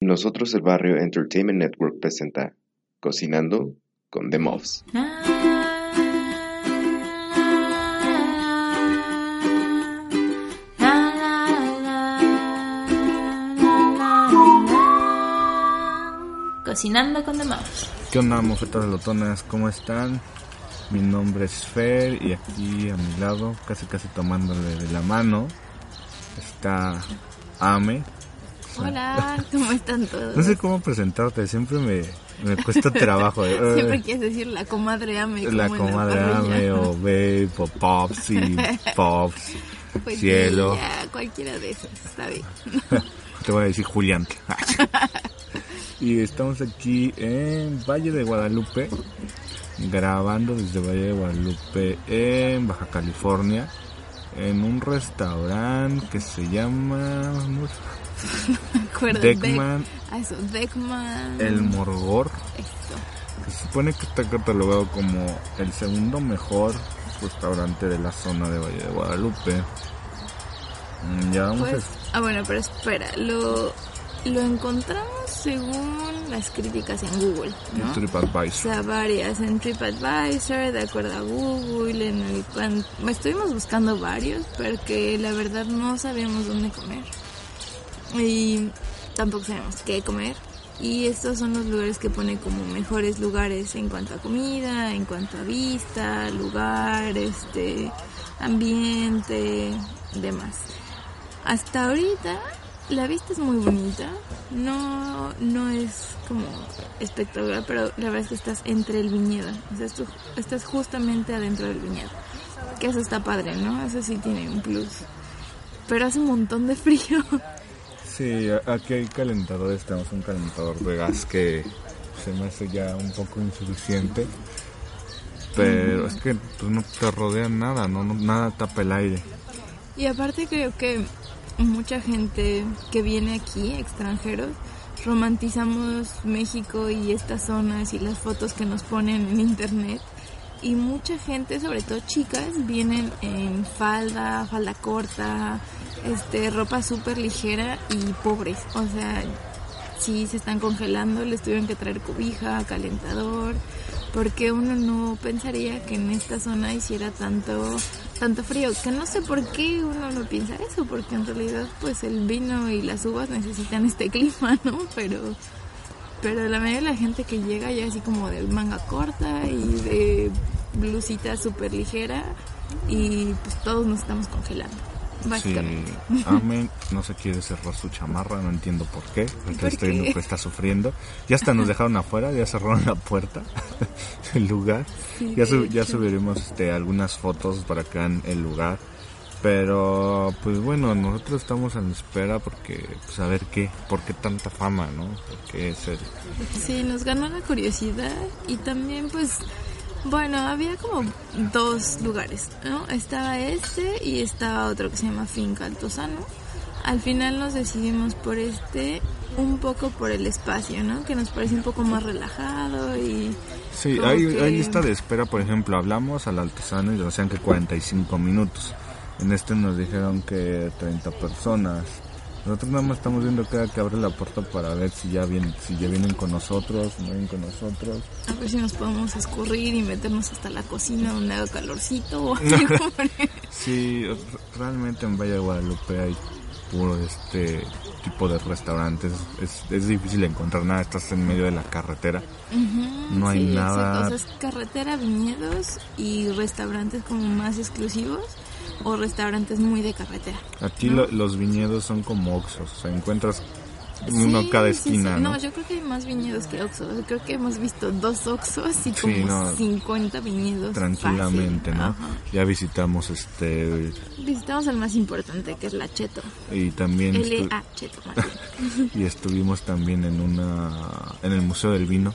Nosotros el Barrio Entertainment Network presenta Cocinando con The Muffs. Cocinando con The Muffs. ¿Qué onda, mofetas lotonas? ¿Cómo están? Mi nombre es Fer y aquí a mi lado, casi casi tomándole de la mano, está Ame. Hola, ¿cómo están todos? No sé cómo presentarte, siempre me, me cuesta trabajo. eh. Siempre quieres decir la comadre Ame. La comadre. Ame o Babe o Pops y Pops. Pues cielo. ya, cualquiera de esos, está bien. Te voy a decir Julián. y estamos aquí en Valle de Guadalupe, grabando desde Valle de Guadalupe en Baja California, en un restaurante que se llama ¿cómo se- ¿Me acuerdas? Deckman Deck- ah, eso, Deckman. El Morgor, Esto. que se supone que está catalogado como el segundo mejor restaurante de la zona de Valle de Guadalupe. Mm, Ya vamos Pues, a ah, bueno, pero espera, lo, lo encontramos según las críticas en Google, ¿no? O TripAdvisor. sea, varias en TripAdvisor, de acuerdo a Google, en el. Estuvimos buscando varios, pero que la verdad no sabíamos dónde comer. Y tampoco sabemos qué comer. Y estos son los lugares que pone como mejores lugares en cuanto a comida, en cuanto a vista, lugar, este, ambiente, demás. Hasta ahorita la vista es muy bonita, no, no es como espectacular, pero la verdad es que estás entre el viñedo, o sea, tú estás justamente adentro del viñedo, que eso está padre, ¿no? Eso sí tiene un plus, pero hace un montón de frío. Sí, aquí hay calentadores, tenemos un calentador de gas que se me hace ya un poco insuficiente. Pero es que pues, no te rodea nada, no, no- nada tapa el aire. Y aparte creo que mucha gente que viene aquí, extranjeros, romantizamos México y estas zonas y las fotos que nos ponen en internet. Y mucha gente, sobre todo chicas, vienen en falda, falda corta, este, ropa súper ligera y pobres. O sea, si se están congelando, les tuvieron que traer cobija, calentador, porque uno no pensaría que en esta zona hiciera tanto tanto frío, que no sé por qué uno no piensa eso, porque en realidad pues el vino y las uvas necesitan este clima, ¿no? Pero pero la mayoría de la gente que llega ya así como de manga corta y de blusita súper ligera y pues todos nos estamos congelando, Sí. Amen no se quiere cerrar su chamarra, no entiendo por qué. ¿Por estoy viendo que está sufriendo. Ya hasta nos dejaron afuera, ya cerraron la puerta del lugar. Sí, ya, sub- ya subiremos este, algunas fotos para que vean el lugar. Pero, pues bueno, nosotros estamos en espera porque, pues a ver qué, por qué tanta fama, ¿no? Porque es el... Sí, nos ganó la curiosidad y también pues, bueno, había como dos lugares, ¿no? Estaba este y estaba otro que se llama Finca Altozano. Al final nos decidimos por este un poco por el espacio, ¿no? Que nos parece un poco más relajado y... Sí, hay, que- hay lista de espera, por ejemplo, hablamos al artesano y nos decían que 45 minutos. En este nos dijeron que 30 personas. Nosotros nada más estamos viendo cada que abre la puerta para ver si ya vienen, si ya vienen con nosotros, no vienen con nosotros. A ver si nos podemos escurrir y meternos hasta la cocina donde haga calorcito o algo. Sí, realmente en Valle de Guadalupe hay puro este tipo de restaurantes. Es, es difícil encontrar nada, estás en medio de la carretera. No hay sí, nada- exacto. O sea, es carretera, viñedos y restaurantes como más exclusivos o restaurantes muy de carretera. Aquí lo- los viñedos son como oxos, o sea, encuentras Uno Sí, cada sí, sí. esquina, ¿no? No, yo creo que hay más viñedos que Oxxos. Creo que hemos visto dos Oxxos y como no. 50 viñedos. Tranquilamente, fácil. ¿no? Ajá. Ya visitamos este Visitamos el más importante, que es la Cheto. y también estu- L.A. Cheto, más bien. y estuvimos también en una en el Museo del Vino.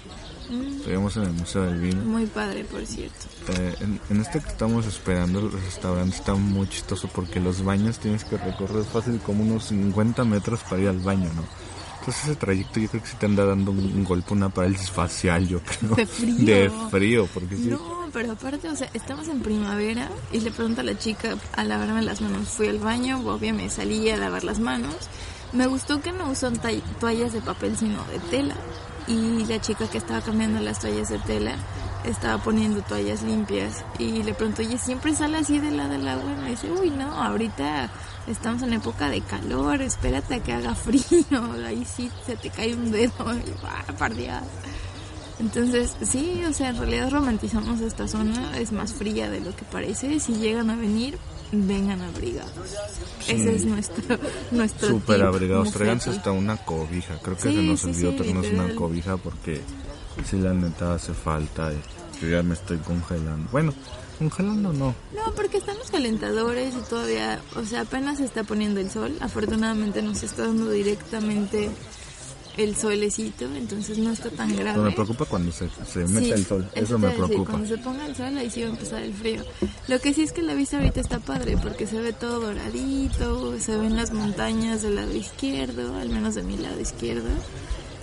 Mm, Estuvimos en el Museo del Vino. Muy padre, por cierto. Eh, en, en este que estamos esperando, el restaurante está muy chistoso porque los baños tienes que recorrer fácil como unos 50 metros para ir al baño, ¿no? Entonces ese trayecto yo creo que sí te anda dando un, un golpe, una parálisis facial, yo creo. De frío. De frío, porque sí. No, pero aparte, o sea, estamos en primavera y le pregunto a la chica a lavarme las manos. Fui al baño, obvio me salí a lavar las manos. Me gustó que no usan toallas de papel, sino de tela. Y la chica que estaba cambiando las toallas de tela estaba poniendo toallas limpias. Y le pregunto, oye, ¿siempre sale así de la del agua? Y me dice, uy, no, ahorita estamos en época de calor, espérate a que haga frío. Ahí sí se te cae un dedo. Y yo, ah, par Dios". Entonces, sí, o sea, en realidad romantizamos esta zona, es más fría de lo que parece. Si llegan a venir, vengan abrigados. Ese es nuestro nuestro Súper tip, abrigados, tráiganse hasta una cobija. Creo que Sí, se nos sí, olvidó sí, traernos una cobija porque si la neta hace falta. Yo ya me estoy congelando. Bueno, congelando no. No, porque están los calentadores y todavía, o sea, apenas se está poniendo el sol. Afortunadamente nos está dando directamente el solecito, entonces no está tan grave. Pero me preocupa cuando se, se mete Sí, el sol. Eso me decir, preocupa. Cuando se ponga el sol, ahí sí va a empezar el frío. Lo que sí es que la vista ahorita está padre porque se ve todo doradito, se ven las montañas del lado izquierdo, al menos de mi lado izquierdo.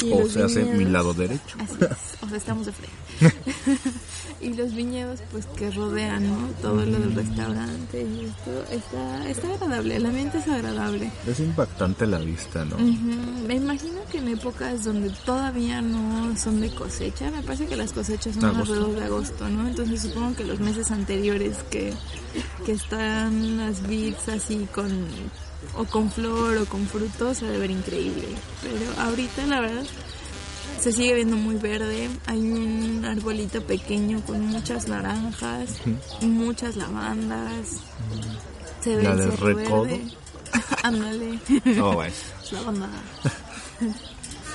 Y O se hace mi lado derecho. Así es, o sea, estamos de frío. y los viñedos, pues que rodean, ¿no? Todo lo del restaurante y esto está, está agradable, el ambiente es agradable. Es impactante la vista, ¿no? Me imagino que en épocas donde todavía no son de cosecha, me parece que las cosechas son Agosto. alrededor de agosto, ¿no? Entonces supongo que los meses anteriores que, que están las vids así con o con flor o con frutos se debe ver increíble. Pero ahorita la verdad se sigue viendo muy verde. Hay un arbolito pequeño con muchas naranjas, muchas lavandas. Se ve La cerro recodo. Ándale. No, bueno. Es la banda.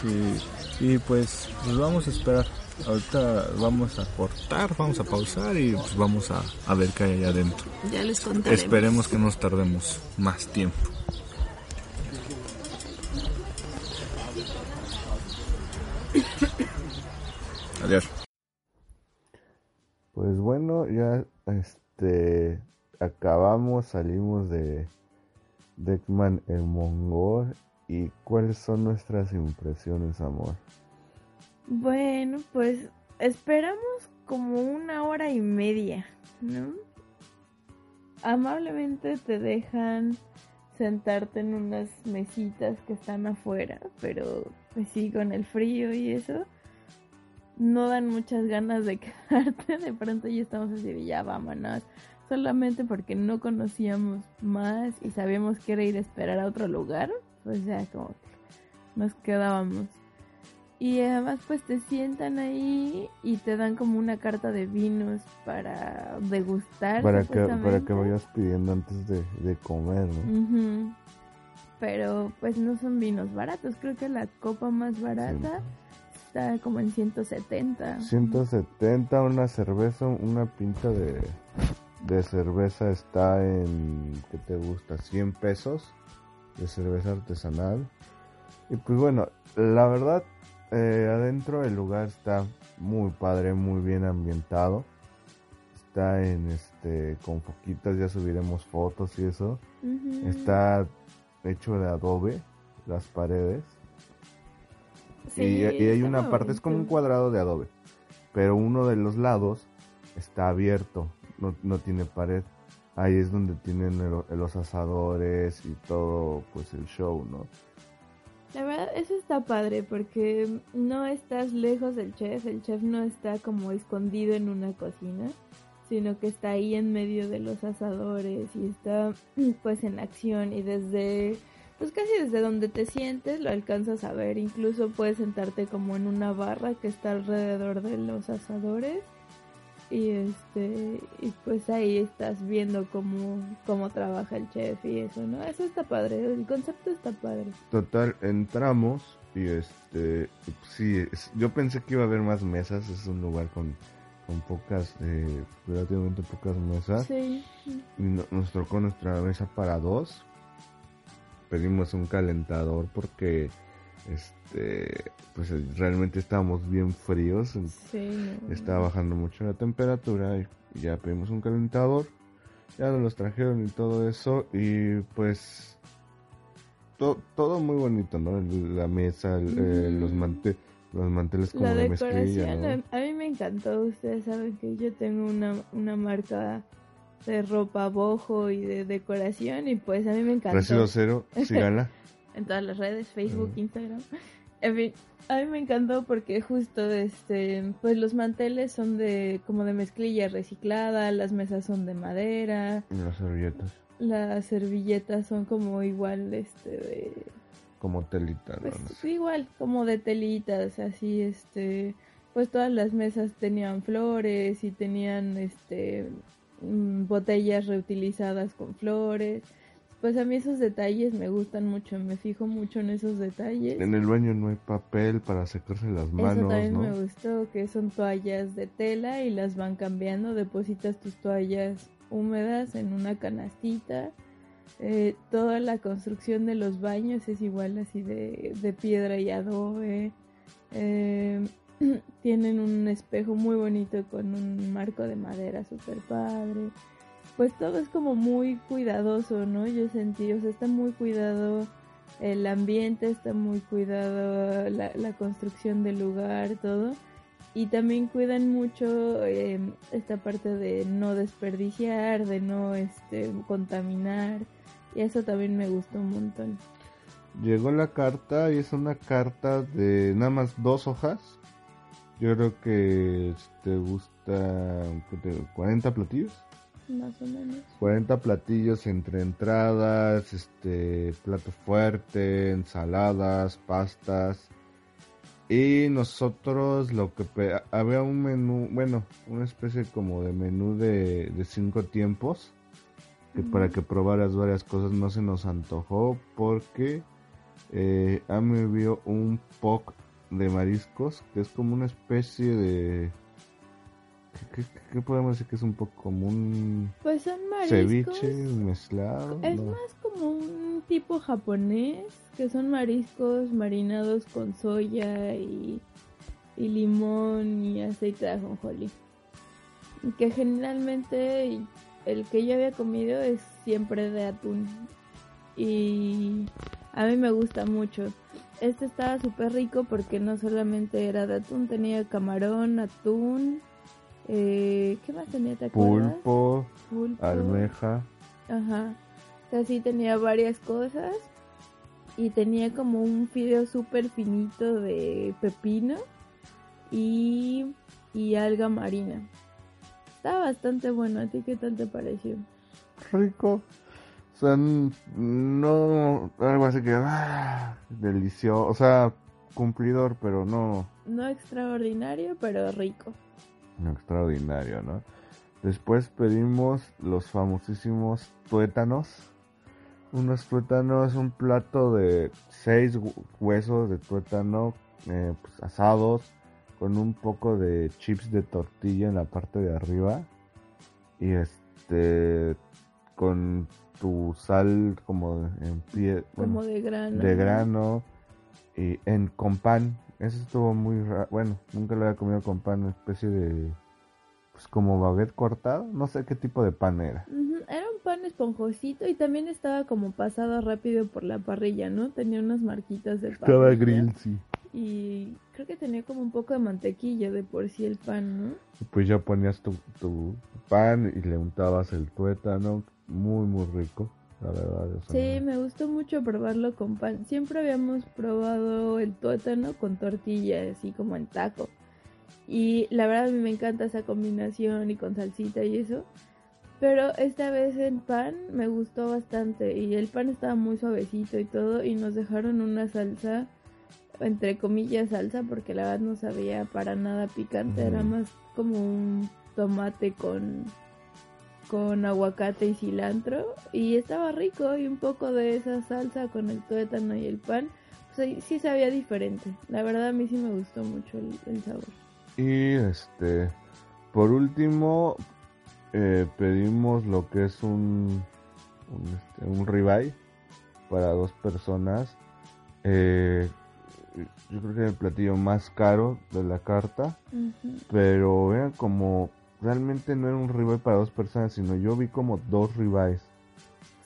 Sí. Y pues, pues vamos a esperar. Ahorita vamos a cortar, vamos a pausar y pues vamos a, a ver qué hay allá adentro. Ya les contaré. Esperemos que nos tardemos más tiempo. Adiós. Pues bueno, ya este acabamos, salimos de Deckman el Mongol y cuáles son nuestras impresiones, amor. Bueno, pues esperamos como una hora y media, ¿no? Amablemente te dejan sentarte en unas mesitas que están afuera, pero pues sí, con el frío y eso, no dan muchas ganas de quedarte. De pronto ya estamos así de ya vámonos. Solamente porque no conocíamos más y sabíamos que era ir a esperar a otro lugar, pues ya como que nos quedábamos. Y además pues te sientan ahí y te dan como una carta de vinos para degustar. Para que, para que vayas pidiendo antes de, de comer, ¿no? Pero pues no son vinos baratos. Creo que la copa más barata está como en 170. 170 una cerveza, una pinta de, de cerveza está en, ¿qué te gusta? 100 pesos de cerveza artesanal. Y pues bueno, la verdad, eh, adentro el lugar está muy padre, muy bien ambientado. Está en este, con foquitas, ya subiremos fotos y eso. Está hecho de adobe, las paredes. Sí, y, y hay una parte, es como un cuadrado de adobe, pero uno de los lados está abierto, no, no tiene pared. Ahí es donde tienen el- los asadores y todo, pues el show, ¿no? La verdad, eso está padre porque no estás lejos del chef, el chef no está como escondido en una cocina, sino que está ahí en medio de los asadores y está pues en acción y desde, pues casi desde donde te sientes lo alcanzas a ver, incluso puedes sentarte como en una barra que está alrededor de los asadores y este y pues ahí estás viendo cómo cómo trabaja el chef y eso no eso está padre el concepto está padre Total, entramos y este, sí, es- yo pensé que iba a haber más mesas, es un lugar con, con pocas, eh, relativamente pocas mesas. sí Y no- nos tocó nuestra mesa para dos. Pedimos un calentador porque este pues realmente estábamos bien fríos. sí. Estaba bajando mucho la temperatura y ya pedimos un calentador. Ya nos los trajeron y todo eso. Y pues to- todo muy bonito, ¿no? La mesa, el- eh, los, mante- los manteles como la de decoración a mí me encantó ustedes saben que yo tengo una una marca de ropa bojo y de decoración y pues a mí me encantó Residuo cero, síganla. en todas las redes, Facebook, Ujú. Instagram. En fin, a mí me encantó porque justo este, pues los manteles son de como de mezclilla reciclada, las mesas son de madera, Y las servilletas, las servilletas son como igual este de como telita, ¿no? pues No sé. igual como de telitas, así este, pues todas las mesas tenían flores y tenían este mm, botellas reutilizadas con flores. Pues a mí esos detalles me gustan mucho, me fijo mucho en esos detalles. En el baño no hay papel para secarse las Eso manos, también ¿no? me gustó, que son toallas de tela y las van cambiando, depositas tus toallas húmedas en una canastita. Eh, toda la construcción de los baños es igual así de, de piedra y adobe. Eh, tienen un espejo muy bonito con un marco de madera super padre. Pues todo es como muy cuidadoso, ¿no? Yo sentí, o sea, está muy cuidado el ambiente, está muy cuidado la, la construcción del lugar, todo. Y también cuidan mucho eh, esta parte de no desperdiciar, de no este, contaminar. Y eso también me gustó un montón. Llegó la carta y es una carta de nada más dos hojas. Yo creo que si te gusta ¿qué te digo? 40 platillos. Más o menos. 40 platillos entre entradas, este plato fuerte, ensaladas, pastas. Y nosotros lo que había un menú, bueno, una especie como de menú de, de cinco tiempos. Que para que probaras varias cosas no se nos antojó porque eh, Ame vio un poc de mariscos que es como una especie de... ¿Qué, qué- qué podemos decir que es un poco como un Pues son mariscos. ceviche mezclado? Es ¿no? más como un tipo japonés, que son mariscos marinados con soya y, y limón y aceite de ajonjolí. Que generalmente el que yo había comido es siempre de atún. Y a mí me gusta mucho. Este estaba súper rico porque no solamente era de atún, tenía camarón, atún. Eh, ¿Qué más tenía? ¿Te? Pulpo, Pulpo. almeja. Ajá. O sea, sí tenía varias cosas. Y tenía como un fideo súper finito de pepino y, y alga marina. Estaba bastante bueno. ¿A ti qué tal te pareció? Rico. No algo así que... ah, delicioso. O sea, cumplidor, pero no... No extraordinario, pero rico. No extraordinario, ¿no? Después pedimos los famosísimos tuétanos. Unos tuétanos, un plato de seis hu- huesos de tuétano eh, pues, asados con un poco de chips de tortilla en la parte de arriba y este con tu sal como en pie, bueno, Como de grano. de grano y en con pan. Eso estuvo muy raro. Bueno, nunca lo había comido con pan, una especie de pues como baguette cortado, no sé qué tipo de pan era. Era un pan esponjosito y también estaba como pasado rápido por la parrilla, ¿no? Tenía unas marquitas de pan. Estaba grill, sí. Y creo que tenía como un poco de mantequilla de por sí el pan, ¿no? Pues ya ponías tu, tu pan y le untabas el tuétano, muy muy rico, la verdad. Sí, me gustó mucho probarlo con pan. Siempre habíamos probado el tuétano con tortilla, así como en taco. Y la verdad a mí me encanta esa combinación y con salsita y eso. Pero esta vez en pan me gustó bastante y el pan estaba muy suavecito y todo y nos dejaron una salsa, entre comillas salsa, porque la verdad no sabía para nada picante, era más como un tomate con con aguacate y cilantro y estaba rico y un poco de esa salsa con el tuétano y el pan pues sí sabía diferente. La verdad a mí sí me gustó mucho el, sabor. Y este por último eh, pedimos lo que es un un, este, un ribeye para dos personas. Eh, yo creo que es el platillo más caro de la carta pero vean como realmente no era un ribeye para dos personas, sino yo vi como dos ribeyes.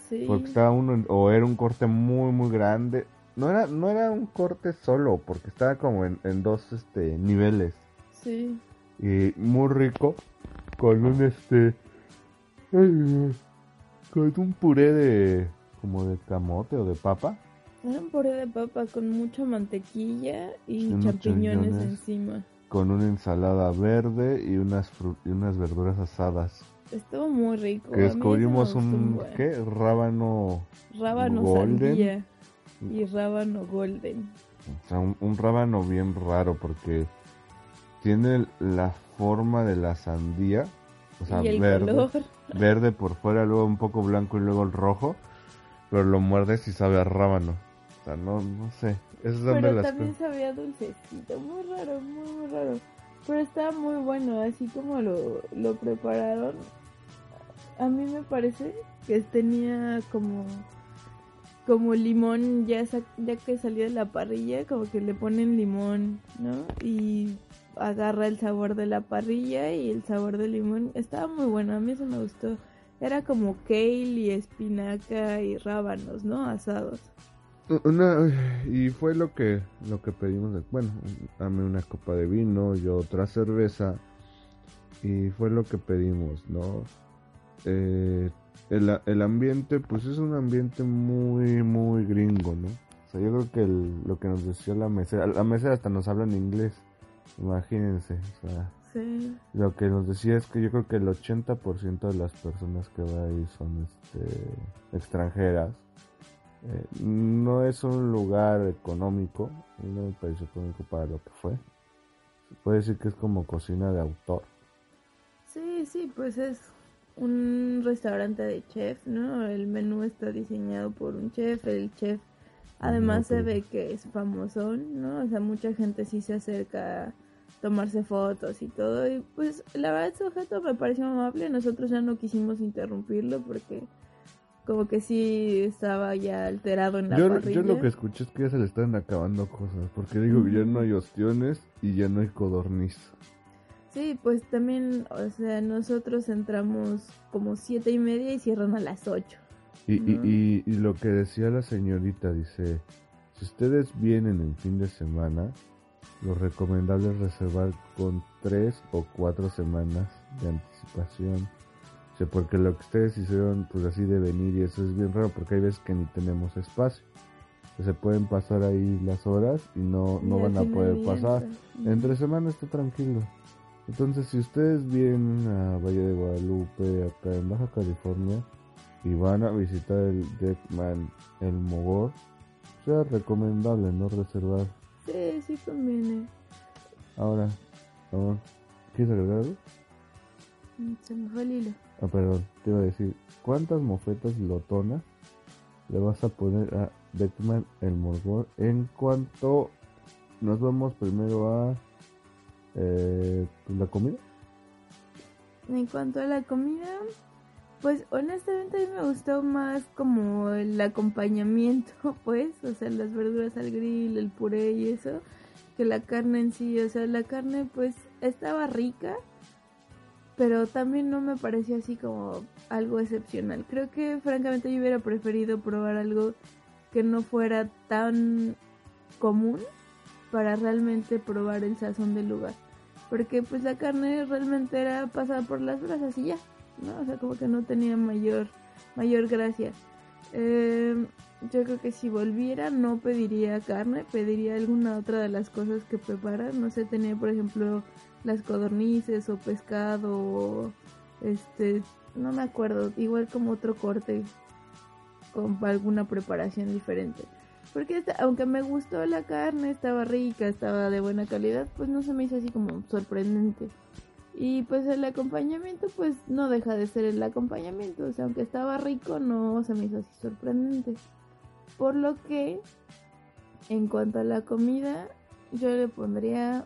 Sí. Porque estaba uno, o era un corte muy, muy grande. No era, no era un corte solo, porque estaba como en, dos este, niveles. Sí. Y muy rico, con un este. Con un puré de. como de camote o de papa. Era un puré de papa con mucha mantequilla y champiñones encima con una ensalada verde y unas y unas verduras asadas. Estuvo muy rico. Que descubrimos un ¿qué? rábano rábano golden y rábano golden. O sea, un, rábano bien raro porque tiene la forma de la sandía, o sea, verde, verde por fuera, luego un poco blanco y luego el rojo, pero lo muerdes y sabe a rábano. No no sé. Pero también sabía dulcecito, muy raro, muy, muy raro. Pero estaba muy bueno, así como lo, lo prepararon. A mí me parece que tenía como como limón ya, ya que salió de la parrilla, como que le ponen limón, ¿no? Y agarra el sabor de la parrilla y el sabor del limón. Estaba muy bueno, a mí eso me gustó. Era como kale y espinaca y rábanos, ¿no? Asados. Una, y fue lo que lo que pedimos, bueno, dame una copa de vino, yo otra cerveza y fue lo que pedimos, ¿no? Eh, el, el, ambiente, pues es un ambiente muy, muy gringo, ¿no? O sea, yo creo que lo que nos decía la mesera, la mesera hasta nos habla en inglés, imagínense, o sea, lo que nos decía es que yo creo que el 80% de las personas que va ahí son este, extranjeras eh, no es un lugar económico, no me parece económico para lo que fue. Se puede decir que es como cocina de autor. Sí, sí, pues es un restaurante de chef, ¿no? El menú está diseñado por un chef, el chef además se ve que es famoso, ¿no? O sea, mucha gente sí se acerca a tomarse fotos y todo. Y pues la verdad, ese objeto me pareció amable. Nosotros ya no quisimos interrumpirlo porque como que sí estaba ya alterado en la yo, parrilla. Yo lo que escuché es que ya se le están acabando cosas, porque digo que ya no hay ostiones y ya no hay codorniz. Sí, pues también, o sea, nosotros entramos como siete y media y cierran a las ocho. Y, y, y, lo que decía la señorita, dice, si ustedes vienen en fin de semana, lo recomendable es reservar con tres o cuatro semanas de anticipación porque lo que ustedes hicieron, pues así de venir y eso es bien raro porque hay veces que ni tenemos espacio. se pueden pasar ahí las horas y no, no van a poder pasar. Entre semana está tranquilo. Entonces, si ustedes vienen a Valle de Guadalupe, acá en Baja California, y van a visitar el Deckman, el Mogor, sea recomendable no reservar. Sí, sí conviene. Ahora, ¿quieres agregar algo? Mm, se me fue el hilo. Ah, perdón, te iba a decir, ¿cuántas mofetas lotonas le vas a poner a Beckman el Morgor en cuanto nos vamos primero a eh, pues, la comida? En cuanto a la comida, pues honestamente a mí me gustó más como el acompañamiento, pues, o sea, las verduras al grill, el puré y eso, que la carne en sí, o sea, la carne pues estaba rica, pero también no me pareció así como algo excepcional. Creo que francamente yo hubiera preferido probar algo que no fuera tan común para realmente probar el sazón del lugar. Porque pues la carne realmente era pasada por las brasas y ya, ¿no? O sea, como que no tenía mayor, mayor gracia. Eh, yo creo que si volviera no pediría carne, pediría alguna otra de las cosas que preparan. No sé, tenía por ejemplo las codornices o pescado o este, no me acuerdo, igual como otro corte con alguna preparación diferente. Porque aunque me gustó la carne, estaba rica, estaba de buena calidad, pues no se me hizo así como sorprendente. Y pues el acompañamiento pues no deja de ser el acompañamiento, o sea, aunque estaba rico no se me hizo así sorprendente. Por lo que en cuanto a la comida, yo le pondría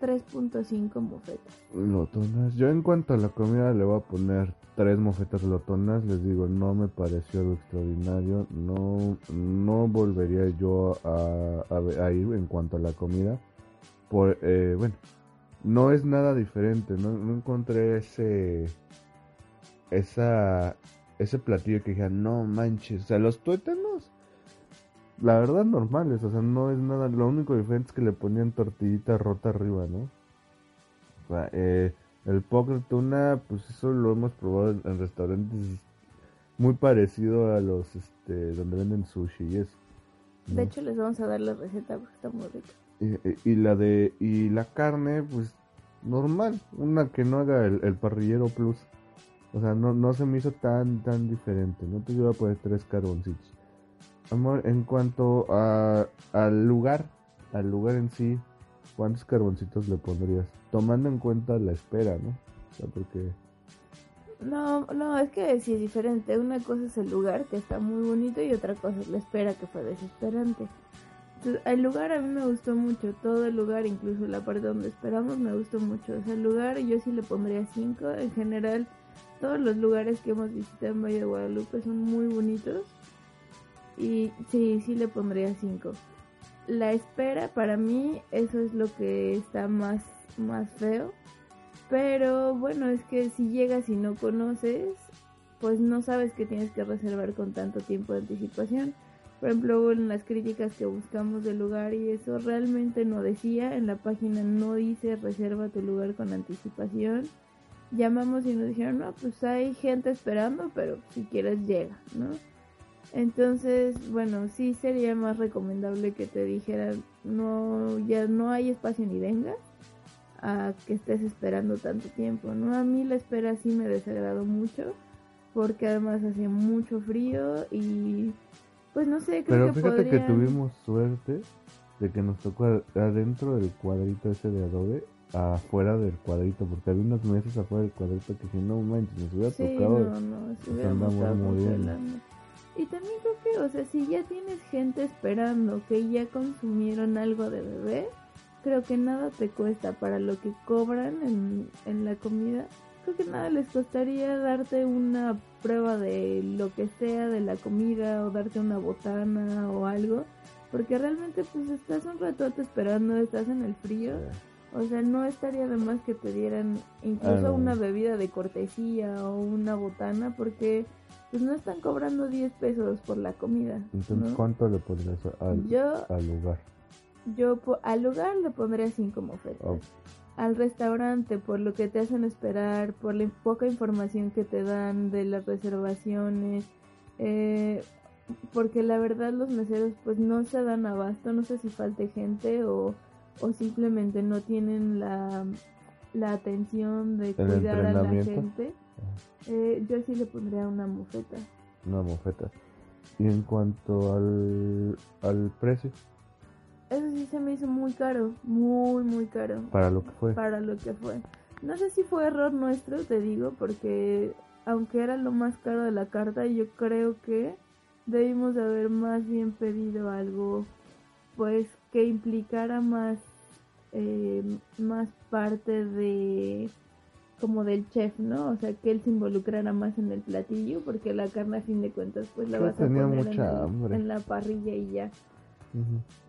3.5 mofetas. Lotonas. Yo en cuanto a la comida le voy a poner tres mofetas lotonas. Les digo, no me pareció algo extraordinario. No, no volvería yo a, ir en cuanto a la comida. Por, eh, bueno, no es nada diferente. No, no encontré ese, esa, ese platillo que dije, no manches. O sea, los tuétanos, la verdad, normales. O sea, no es nada. Lo único diferente es que le ponían tortillita rota arriba, ¿no? O sea, eh, el poker tuna, pues eso lo hemos probado en, en restaurantes muy parecido a los este donde venden sushi y eso. De hecho les vamos a dar la receta porque está muy rica. Y, y- y la de y la carne, pues normal, una que no haga el, el parrillero plus. O sea, no, no se me hizo tan tan diferente, no te iba a poner tres carboncitos. Amor, en cuanto a, al lugar, al lugar en sí, ¿cuántos carboncitos le pondrías? Tomando en cuenta la espera, ¿no? O sea, porque No, no, es que sí es diferente. Una cosa es el lugar, que está muy bonito, y otra cosa es la espera, que fue desesperante. Entonces, el lugar a mí me gustó mucho, todo el lugar, incluso la parte donde esperamos, me gustó mucho. O sea, el lugar yo sí le pondría 5. En general, todos los lugares que hemos visitado en Valle de Guadalupe son muy bonitos. Y sí, sí le pondría 5. La espera, para mí, eso es lo que está más, más feo. Pero bueno, es que si llegas y no conoces, pues no sabes que tienes que reservar con tanto tiempo de anticipación. Por ejemplo, en las críticas que buscamos del lugar y eso realmente no decía, en la página no dice reserva tu lugar con anticipación. Llamamos y nos dijeron, no, pues hay gente esperando, pero si quieres llega, ¿no? Entonces, bueno, sí sería más recomendable que te dijeran, no, ya no hay espacio ni vengas a que estés esperando tanto tiempo, ¿no? A mí la espera sí me desagradó mucho porque además hacía mucho frío y pues no sé, creo Pero que fíjate que tuvimos suerte de que nos tocó ad- adentro del cuadrito ese de adobe, afuera del cuadrito, porque había unas mesas afuera del cuadrito que si no manches, nos hubiera Sí, tocado. no, andamos todos muriendo. Y también creo que, o sea, si ya tienes gente esperando que ya consumieron algo de bebé, creo que nada te cuesta para lo que cobran en, en la comida. Creo que nada les costaría darte una prueba de lo que sea de la comida o darte una botana o algo. Porque realmente pues estás un ratote esperando, estás en el frío. O sea, no estaría de más que te dieran incluso Ah, no. una bebida de cortesía o una botana porque pues no están cobrando 10 pesos por la comida. Entonces, ¿no? ¿cuánto le pondrías al, Yo- al lugar? Yo al lugar le pondría 5 mofetas. Oh. Al restaurante por lo que te hacen esperar, por la poca información que te dan de las reservaciones, eh, porque la verdad los meseros pues no se dan abasto, no sé si falte gente o, o simplemente no tienen la, la atención de cuidar a la gente. Eh, yo sí le pondría una mofeta. Una mofeta. Y en cuanto al, al precio, Eso sí se me hizo muy caro, muy muy caro. para lo que fue. para lo que fue. No sé si fue error nuestro, te digo, porque aunque era lo más caro de la carta, yo creo que debimos de haber más bien pedido algo, pues que implicara más, eh, más parte de como del chef, ¿no? O sea, que él se involucrara más en el platillo, porque la carne a fin de cuentas pues la Yo vas a poner en, el- la parrilla y ya.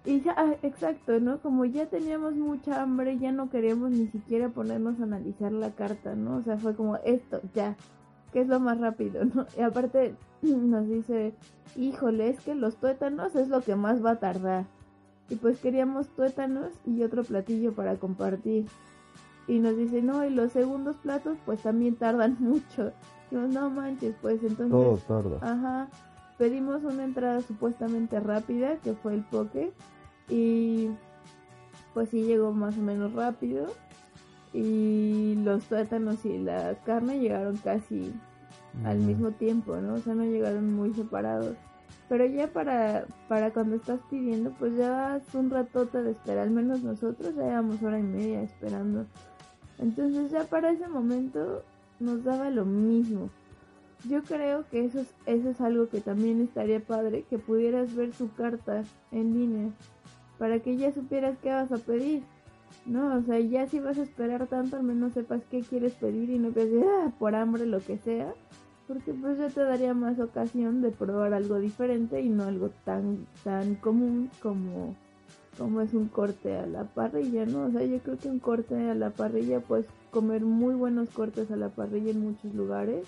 Y ya, ah, exacto, ¿no? Como ya teníamos mucha hambre, ya no queríamos ni siquiera ponernos a analizar la carta, ¿no? O sea, fue como esto, ya, que es lo más rápido, ¿no? Y aparte nos dice, híjole, es que los tuétanos es lo que más va a tardar. Y pues queríamos tuétanos y otro platillo para compartir. Y nos dice, no, y los segundos platos pues también tardan mucho. Dijimos, no manches, pues entonces... Todo tarda. Ajá. Pedimos una entrada supuestamente rápida, que fue el poke. Y pues sí llegó más o menos rápido. Y los tuétanos y la carne llegaron casi al mismo tiempo, ¿no? O sea, no llegaron muy separados. Pero ya para, para cuando estás pidiendo, pues ya es un ratote de espera. Al menos nosotros ya llevamos hora y media esperando. Entonces ya para ese momento nos daba lo mismo. Yo creo que eso es, eso es algo que también estaría padre, que pudieras ver su carta en línea, para que ya supieras qué vas a pedir. No, o sea, ya si vas a esperar tanto, al menos sepas qué quieres pedir y no que ah, por hambre lo que sea, porque pues ya te daría más ocasión de probar algo diferente y no algo tan tan común como como es un corte a la parrilla, ¿no? O sea, yo creo que un corte a la parrilla puedes comer muy buenos cortes a la parrilla en muchos lugares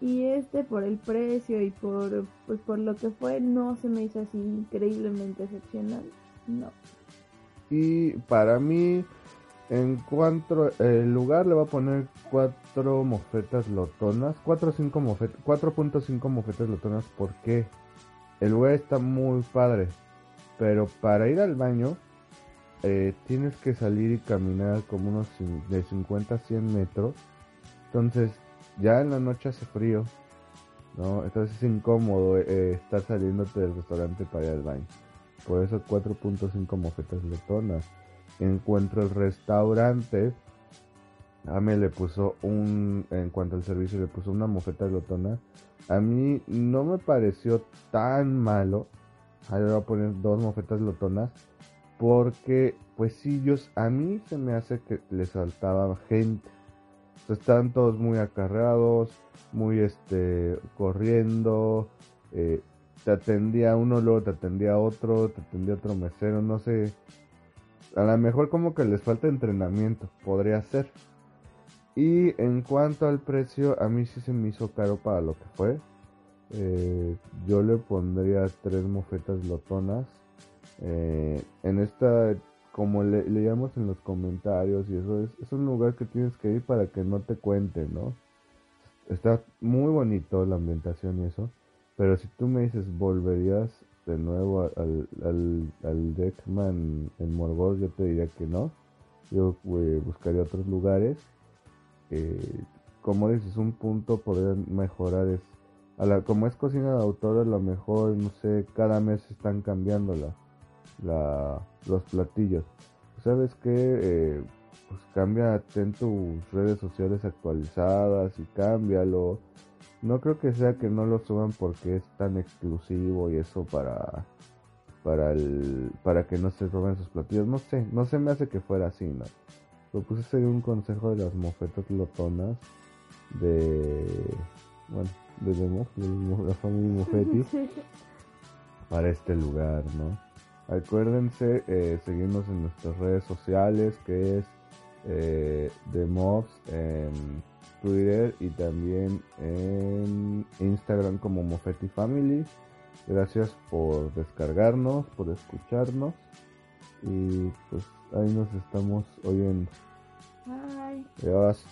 y este por el precio y por pues por lo que fue no se me hizo así increíblemente excepcional, no. Y para mí, en cuanto el lugar le va a poner cuatro mofetas lotonas, cuatro o cinco mofetas, 4.5 mofetas lotonas, porque el lugar está muy padre, pero para ir al baño eh, tienes que salir y caminar como unos de 50 a 100 metros, entonces ya en la noche hace frío, ¿no? Entonces es incómodo eh, estar saliéndote del restaurante para ir al baño. Por eso 4.5 mofetas Encuentro el restaurante. Ame le puso un. En cuanto al servicio, le puso una mofeta letona. A mí no me pareció tan malo. Le voy a poner dos mofetas lotonas. Porque, pues sí, ellos, a mí se me hace que les saltaba gente. están todos muy acarreados, muy este, corriendo. Eh, te atendía uno, luego te atendía otro, te atendía otro mesero, no sé. A lo mejor como que les falta entrenamiento, podría ser. Y en cuanto al precio, a mí sí se me hizo caro para lo que fue. Eh, yo le pondría tres mofetas lotonas. Eh, en esta, como le, leíamos en los comentarios, y eso es, es un lugar que tienes que ir para que no te cuenten, ¿no? Está muy bonito la ambientación y eso. Pero si tú me dices, ¿volverías de nuevo al, al, al Deckman en Morgoth? Yo te diría que no. Yo eh, buscaría otros lugares. Eh, como dices, un punto poder mejorar es, a la, como es cocina de autor, a lo mejor, no sé, cada mes están cambiando la, la, los platillos. ¿Sabes qué? Eh, pues cambia, ten tus redes sociales actualizadas y cámbialo no creo que sea que no lo suban porque es tan exclusivo y eso para para el para que no se roben sus platillos. No sé, no se me hace que fuera así, ¿no? Pero ese sería un consejo de las mofetas lotonas de bueno, de, de la familia Mofetti para este lugar, ¿no? Acuérdense eh, seguirnos en nuestras redes sociales que es eh, The Mobs en Twitter y también en Instagram como Mofetti Family. Gracias por descargarnos, por escucharnos y pues ahí nos estamos oyendo. Bye. Adiós.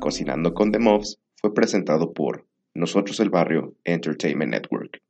Cocinando con The Mobs fue presentado por nosotros el Barrio Entertainment Network.